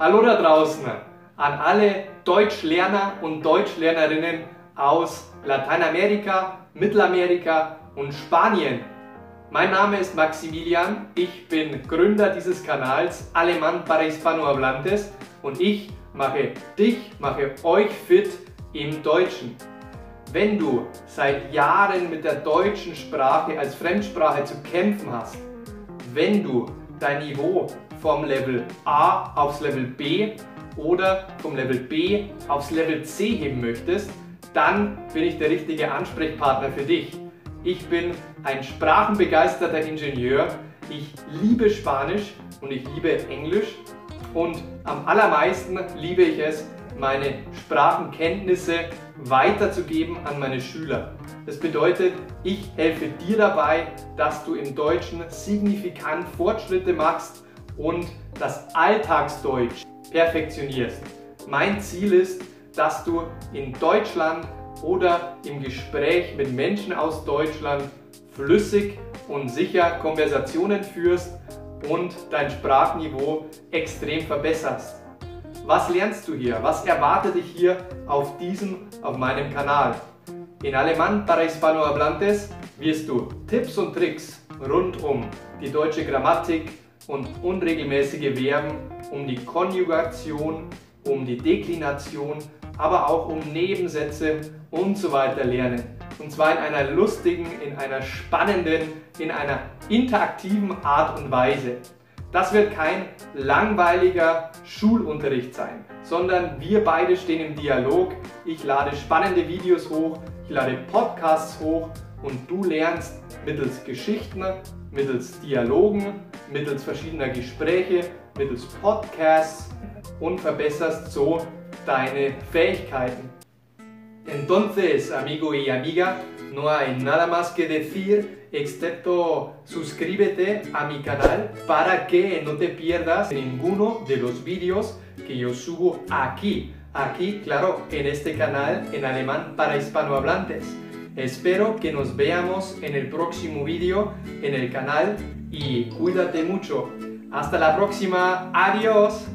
Hallo da draußen an alle Deutschlerner und Deutschlernerinnen aus Lateinamerika, Mittelamerika und Spanien. Mein Name ist Maximilian, ich bin Gründer dieses Kanals Alemán para Hispanohablantes und ich mache dich, mache euch fit im Deutschen. Wenn du seit Jahren mit der deutschen Sprache als Fremdsprache zu kämpfen hast, wenn du dein Niveau vom Level A aufs Level B oder vom Level B aufs Level C heben möchtest, dann bin ich der richtige Ansprechpartner für dich. Ich bin ein sprachenbegeisterter Ingenieur. Ich liebe Spanisch und ich liebe Englisch. Und am allermeisten liebe ich es, meine Sprachenkenntnisse weiterzugeben an meine Schüler. Das bedeutet, ich helfe dir dabei, dass du im Deutschen signifikant Fortschritte machst und das Alltagsdeutsch perfektionierst. Mein Ziel ist, dass du in Deutschland oder im Gespräch mit Menschen aus Deutschland flüssig und sicher Konversationen führst und dein Sprachniveau extrem verbesserst. Was lernst du hier? Was erwartet dich hier auf diesem, auf meinem Kanal? In Alemán para Hispanohablantes wirst du Tipps und Tricks rund um die deutsche Grammatik und unregelmäßige Verben, um die Konjugation, um die Deklination, aber auch um Nebensätze und so weiter lernen. Und zwar in einer lustigen, in einer spannenden, in einer interaktiven Art und Weise. Das wird kein langweiliger Schulunterricht sein, sondern wir beide stehen im Dialog. Ich lade spannende Videos hoch, ich lade Podcasts hoch und du lernst mittels Geschichten, mittels Dialogen, mittels verschiedener Gespräche, mittels Podcasts und verbesserst so deine Fähigkeiten. Entonces, amigo y amiga, no hay nada más que decir excepto suscríbete a mi canal para que no te pierdas ninguno de los vídeos que yo subo aquí. Aquí, claro, en este canal en alemán para hispanohablantes. Espero que nos veamos en el próximo vídeo en el canal y cuídate mucho. Hasta la próxima. Adiós.